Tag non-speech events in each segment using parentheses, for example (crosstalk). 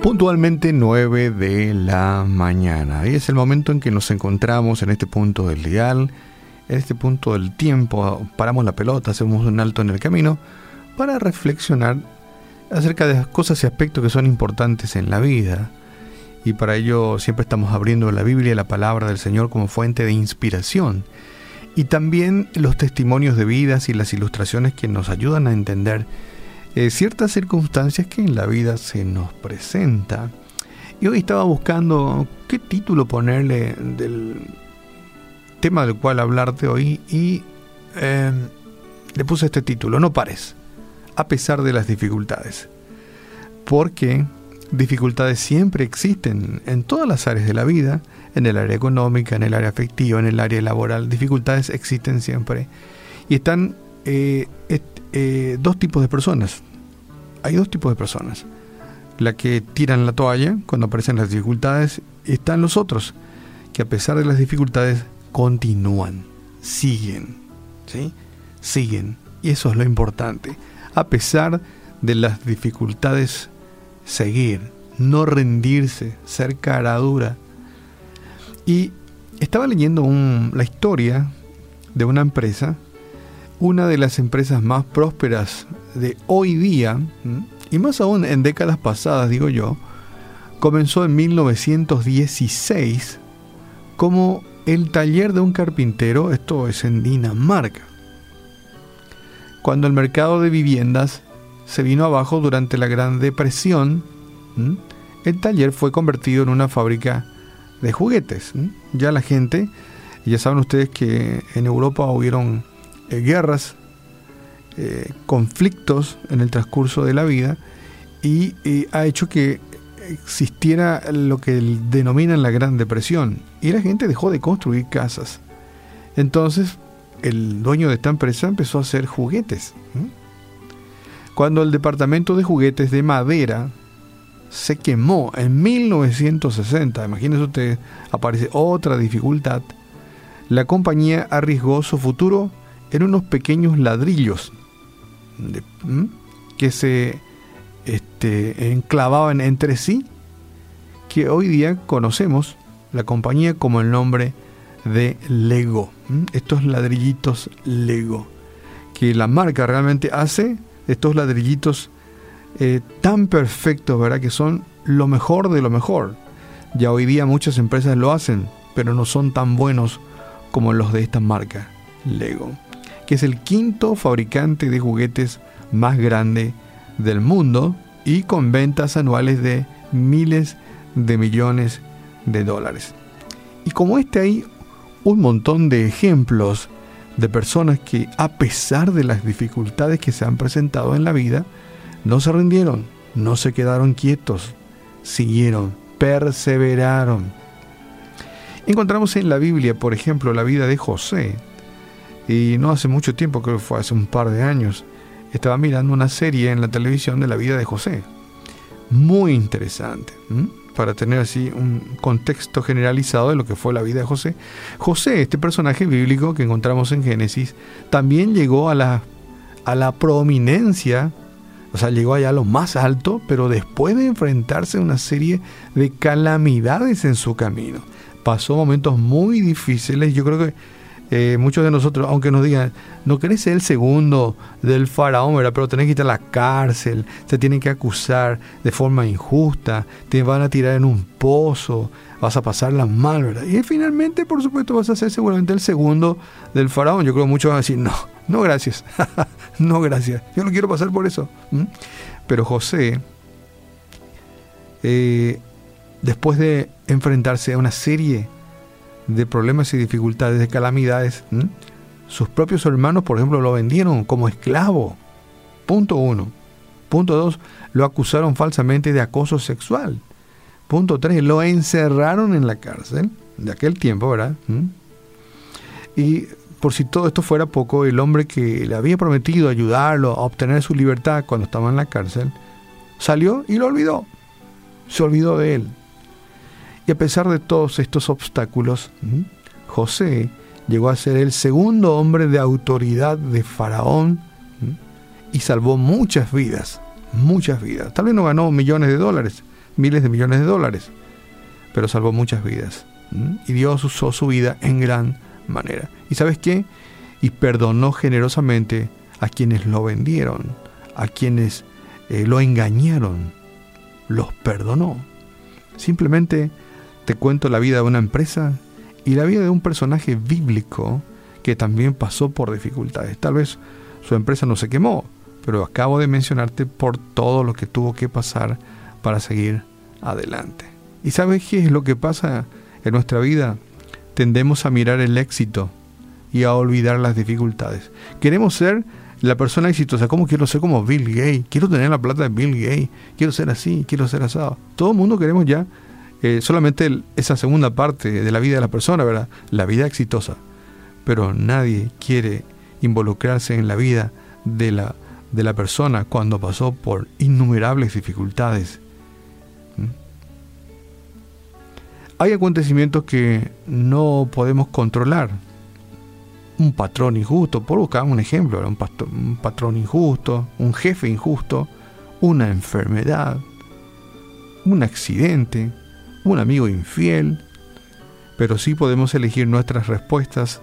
Puntualmente 9 de la mañana. Y es el momento en que nos encontramos en este punto del dial, en este punto del tiempo. Paramos la pelota, hacemos un alto en el camino para reflexionar acerca de cosas y aspectos que son importantes en la vida. Y para ello siempre estamos abriendo la Biblia y la palabra del Señor como fuente de inspiración. Y también los testimonios de vidas y las ilustraciones que nos ayudan a entender eh, ciertas circunstancias que en la vida se nos presenta. Y hoy estaba buscando qué título ponerle del tema del cual hablarte hoy y em, le puse este título, No pares, a pesar de las dificultades. Porque dificultades siempre existen en todas las áreas de la vida, en el área económica, en el área afectiva, en el área laboral. Dificultades existen siempre. Y están eh, eh, dos tipos de personas. Hay dos tipos de personas. La que tiran la toalla cuando aparecen las dificultades y están los otros, que a pesar de las dificultades continúan, siguen, ¿sí? Siguen. Y eso es lo importante. A pesar de las dificultades, seguir, no rendirse, ser cara dura. Y estaba leyendo la historia de una empresa una de las empresas más prósperas de hoy día, y más aún en décadas pasadas, digo yo, comenzó en 1916 como el taller de un carpintero, esto es en Dinamarca. Cuando el mercado de viviendas se vino abajo durante la Gran Depresión, el taller fue convertido en una fábrica de juguetes. Ya la gente, ya saben ustedes que en Europa hubieron eh, guerras, eh, conflictos en el transcurso de la vida y, ha hecho que existiera lo que denominan la Gran Depresión y la gente dejó de construir casas. Entonces el dueño de esta empresa empezó a hacer juguetes. Cuando el departamento de juguetes de madera se quemó en 1960, imagínense usted, aparece otra dificultad, la compañía arriesgó su futuro eran unos pequeños ladrillos que se este, enclavaban entre sí, que hoy día conocemos la compañía como el nombre de Lego. Estos ladrillitos Lego, que la marca realmente hace estos ladrillitos eh, tan perfectos, ¿verdad? Que son lo mejor de lo mejor. Ya hoy día muchas empresas lo hacen, pero no son tan buenos como los de esta marca, Lego que es el quinto fabricante de juguetes más grande del mundo y con ventas anuales de miles de millones de dólares. Y como este hay un montón de ejemplos de personas que a pesar de las dificultades que se han presentado en la vida, no se rindieron, no se quedaron quietos, siguieron, perseveraron. Encontramos en la Biblia, por ejemplo, la vida de José, y no hace mucho tiempo, creo que fue hace un par de años, estaba mirando una serie en la televisión de la vida de José. Muy interesante, para tener así un contexto generalizado de lo que fue la vida de José. José, este personaje bíblico que encontramos en Génesis, también llegó a la, a la prominencia, o sea, llegó allá a lo más alto, pero después de enfrentarse a una serie de calamidades en su camino. Pasó momentos muy difíciles, yo creo que eh, muchos de nosotros, aunque nos digan, no querés ser el segundo del faraón, pero tenés que ir a la cárcel, se tienen que acusar de forma injusta, te van a tirar en un pozo, vas a pasarla mal, ¿verdad? Y finalmente, por supuesto, vas a ser seguramente el segundo del faraón. Yo creo que muchos van a decir, no, no gracias, (laughs) no gracias, yo no quiero pasar por eso. Pero José, eh, después de enfrentarse a una serie de problemas y dificultades, de calamidades, sus propios hermanos, por ejemplo, lo vendieron como esclavo. Punto uno. Punto dos, lo acusaron falsamente de acoso sexual. Punto tres, lo encerraron en la cárcel de aquel tiempo, ¿verdad? Y por si todo esto fuera poco, el hombre que le había prometido ayudarlo a obtener su libertad cuando estaba en la cárcel, salió y lo olvidó. Se olvidó de él. Y a pesar de todos estos obstáculos, José llegó a ser el segundo hombre de autoridad de Faraón y salvó muchas vidas, muchas vidas. Tal vez no ganó millones de dólares, miles de millones de dólares, pero salvó muchas vidas. Y Dios usó su vida en gran manera. ¿Y sabes qué? Y perdonó generosamente a quienes lo vendieron, a quienes eh, lo engañaron. Los perdonó. Simplemente te cuento la vida de una empresa y la vida de un personaje bíblico que también pasó por dificultades. Tal vez su empresa no se quemó, pero acabo de mencionarte por todo lo que tuvo que pasar para seguir adelante. ¿Y sabes qué es lo que pasa en nuestra vida? Tendemos a mirar el éxito y a olvidar las dificultades. Queremos ser la persona exitosa. ¿Cómo quiero ser como Bill Gates? Quiero tener la plata de Bill Gates. Quiero ser así, quiero ser asado. Todo el mundo queremos ya eh, solamente esa segunda parte de la vida de la persona, ¿verdad? La vida exitosa. Pero nadie quiere involucrarse en la vida de la, de la persona cuando pasó por innumerables dificultades. ¿Mm? Hay acontecimientos que no podemos controlar. Un patrón injusto, por buscar un ejemplo, un, un patrón injusto, un jefe injusto, una enfermedad, un accidente, un amigo infiel, pero sí podemos elegir nuestras respuestas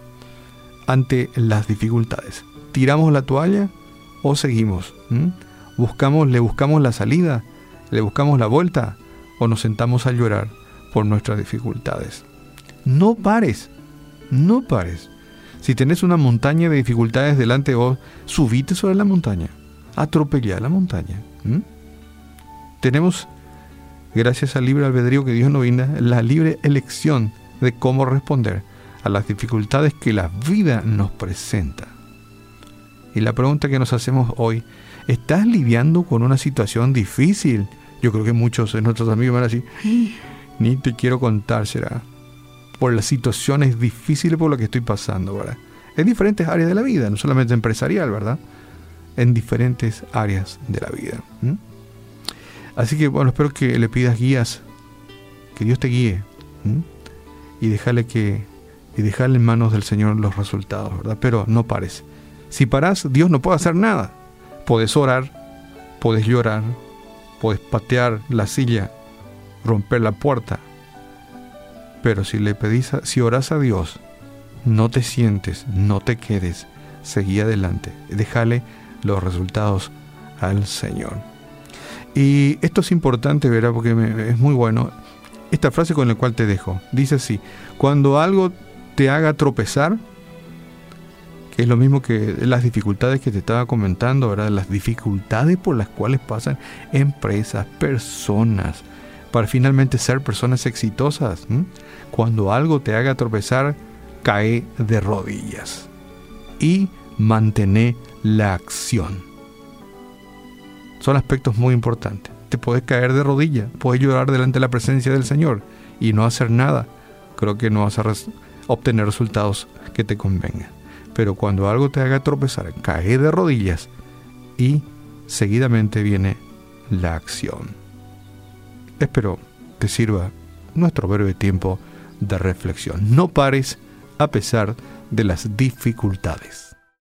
ante las dificultades. ¿Tiramos la toalla o seguimos? ¿Buscamos, ¿Le buscamos la salida? ¿Le buscamos la vuelta? ¿O nos sentamos a llorar por nuestras dificultades? No pares, no pares. Si tenés una montaña de dificultades delante de vos, subite sobre la montaña, atropella la montaña. Tenemos gracias al libre albedrío que Dios nos brinda, la libre elección de cómo responder a las dificultades que la vida nos presenta. Y la pregunta que nos hacemos hoy, ¿estás lidiando con una situación difícil? Yo creo que muchos de nuestros amigos van a decir, ni te quiero contar, será por las situaciones difíciles por las que estoy pasando, ¿verdad? En diferentes áreas de la vida, no solamente empresarial, ¿verdad? En diferentes áreas de la vida. Así que bueno, espero que le pidas guías, que Dios te guíe y dejarle que y en manos del Señor los resultados, ¿verdad? Pero no pares. Si paras, Dios no puede hacer nada. Puedes orar, puedes llorar, puedes patear la silla, romper la puerta. Pero si le pedís, si oras a Dios, no te sientes, no te quedes, seguí adelante, déjale los resultados al Señor. Y esto es importante, ¿verdad? Porque es muy bueno. Esta frase con la cual te dejo. Dice así, cuando algo te haga tropezar, que es lo mismo que las dificultades que te estaba comentando, ¿verdad? Las dificultades por las cuales pasan empresas, personas, para finalmente ser personas exitosas. Cuando algo te haga tropezar, cae de rodillas y mantén la acción. Son aspectos muy importantes. Te puedes caer de rodillas, puedes llorar delante de la presencia del Señor y no hacer nada. Creo que no vas a obtener resultados que te convengan. Pero cuando algo te haga tropezar, cae de rodillas y seguidamente viene la acción. Espero te sirva nuestro breve tiempo de reflexión. No pares a pesar de las dificultades.